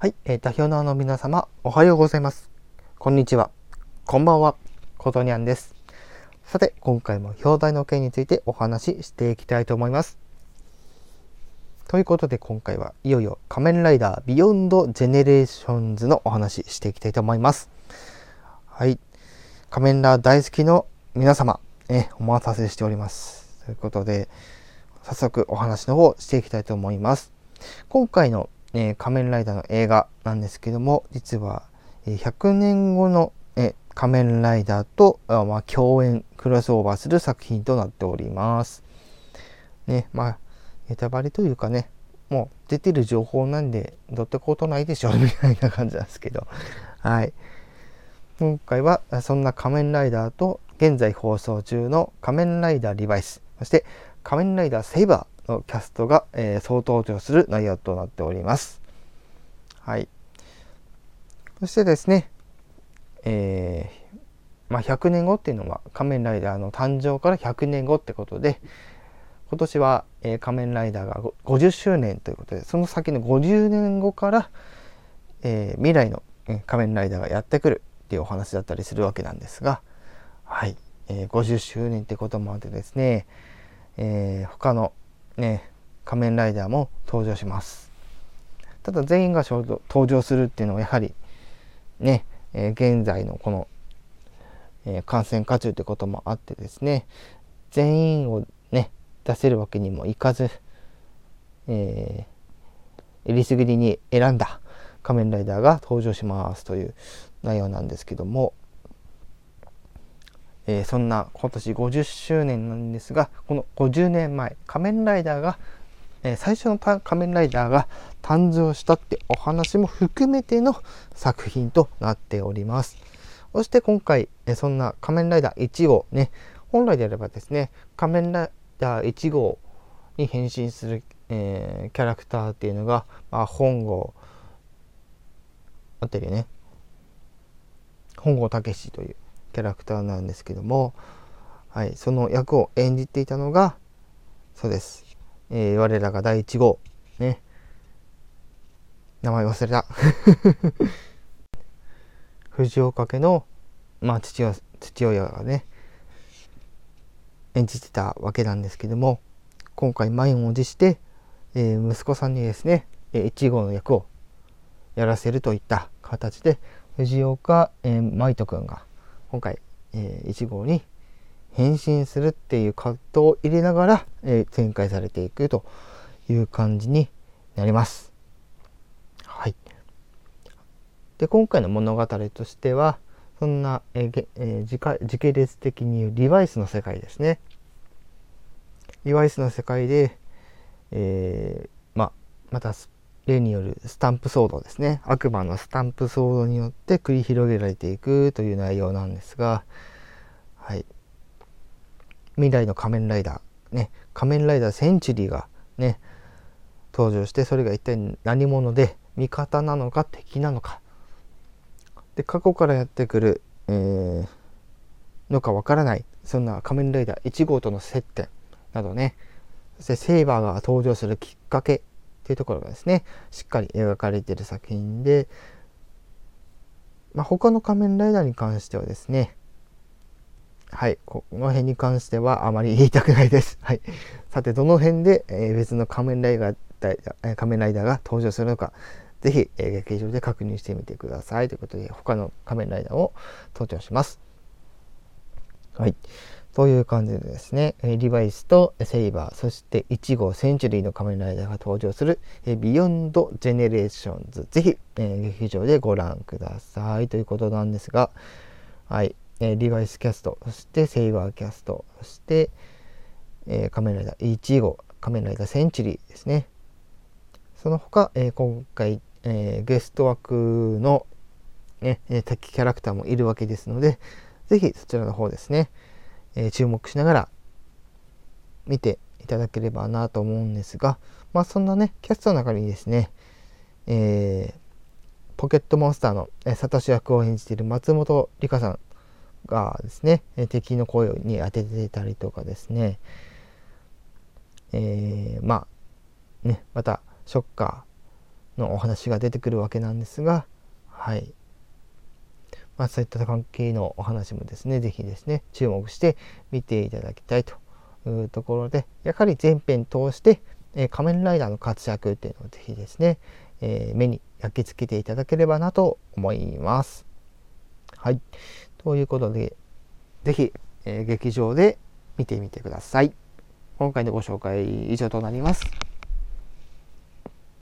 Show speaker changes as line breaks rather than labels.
はい、えー、代表の皆様、おはようございます。こんにちは。こんばんは。ことにゃんです。さて、今回も表題の件についてお話ししていきたいと思います。ということで、今回はいよいよ仮面ライダー Beyond Generations のお話ししていきたいと思います。はい。仮面ライダー大好きの皆様、えお待たせしております。ということで、早速お話の方していきたいと思います。今回のえー、仮面ライダーの映画なんですけども、実は、え100年後の、え仮面ライダーと、あまあ、共演、クロスオーバーする作品となっております。ね、まあ、ネタバレというかね、もう出てる情報なんで、どってことないでしょ、みたいな感じなんですけど、はい。今回は、そんな仮面ライダーと、現在放送中の仮面ライダーリバイス、そして仮面ライダーセイバー、のキャストが、えー、総登場する内容となっております。はい。そしてですね、えー、まあ、100年後っていうのは仮面ライダーの誕生から100年後ってことで、今年は、えー、仮面ライダーが50周年ということで、その先の50年後から、えー、未来の、仮面ライダーがやってくるっていうお話だったりするわけなんですが、はい、えー、50周年ってこともあってですね、えー、他のね、仮面ライダーも登場します。ただ全員が登場するっていうのはやはりね、えー、現在のこの、えー、感染渦中ってこともあってですね、全員をね、出せるわけにもいかず、えー、えりすぐりに選んだ仮面ライダーが登場しますという内容なんですけども、えー、そんな今年50周年なんですがこの50年前仮面ライダーが、えー、最初の仮面ライダーが誕生したってお話も含めての作品となっております。そして今回、えー、そんな仮面ライダー1号ね本来であればですね仮面ライダー1号に変身する、えー、キャラクターっていうのが、まあ、本郷あったりね本郷武というキャラクターなんですけども、はい、その役を演じていたのがそうです、えー、我らが第1号。ね。名前忘れた。藤岡家の、まあ、父親父親がね演じてたわけなんですけども今回満を持して、えー、息子さんにですね1号の役をやらせるといった形で藤岡、えー、舞斗くんが今回、えー、1号に変身するっていう葛藤を入れながら、えー、展開されていくという感じになります。はい。で今回の物語としてはそんな、えーえー、時系列的に言うリバイスの世界ですね。リバイスの世界で、えー、ままた例によるスタンプ騒動ですね。悪魔のスタンプ騒動によって繰り広げられていくという内容なんですが、はい、未来の仮面ライダー、ね、仮面ライダーセンチュリーがね登場してそれが一体何者で味方なのか敵なのか。で過去からやってくる、えー、のかわからないそんな仮面ライダー1号との接点などね。そしてセイバーが登場するきっかけていうところがですねしっかり描かれている作品で、まあ、他の仮面ライダーに関してはですねはい、この辺に関してはあまり言いたくないです。はい、さて、どの辺で、えー、別の仮面ライダー仮面ライダーが登場するのか、ぜひ、えー、劇場で確認してみてください。ということで、他の仮面ライダーを登場します。はい。という感じでですね、リバイスとセイバー、そして1号センチュリーの仮面ライダーが登場する Beyond Generations、ぜひ、え劇場でご覧ください。ということなんですが、はい、えリバイスキャスト、そしてセイバーキャスト、そして、え仮面ライダー1号、仮面ライダーセンチュリーですね。その他、え今回、えゲスト枠の、ね、敵キャラクターもいるわけですので、ぜひそちらの方ですね、え注目しながら見ていただければなと思うんですが、まあそんなね、キャストの中にですね、えー、ポケットモンスターの、えサトシ役を演じている松本里香さんがですね、え敵の声に当ててたりとかですね、えー、まあ、ね、また、ショッカーのお話が出てくるわけなんですが、はい。まあ、そういった関係のお話もですね、是非ですね、注目して見ていただきたいというところで、やはり全編通して、え、仮面ライダーの活躍っていうのを是非ですね、えー、目に焼き付けていただければなと思います。はい。ということで、是非、えー、劇場で見てみてください。今回のご紹介以上となります。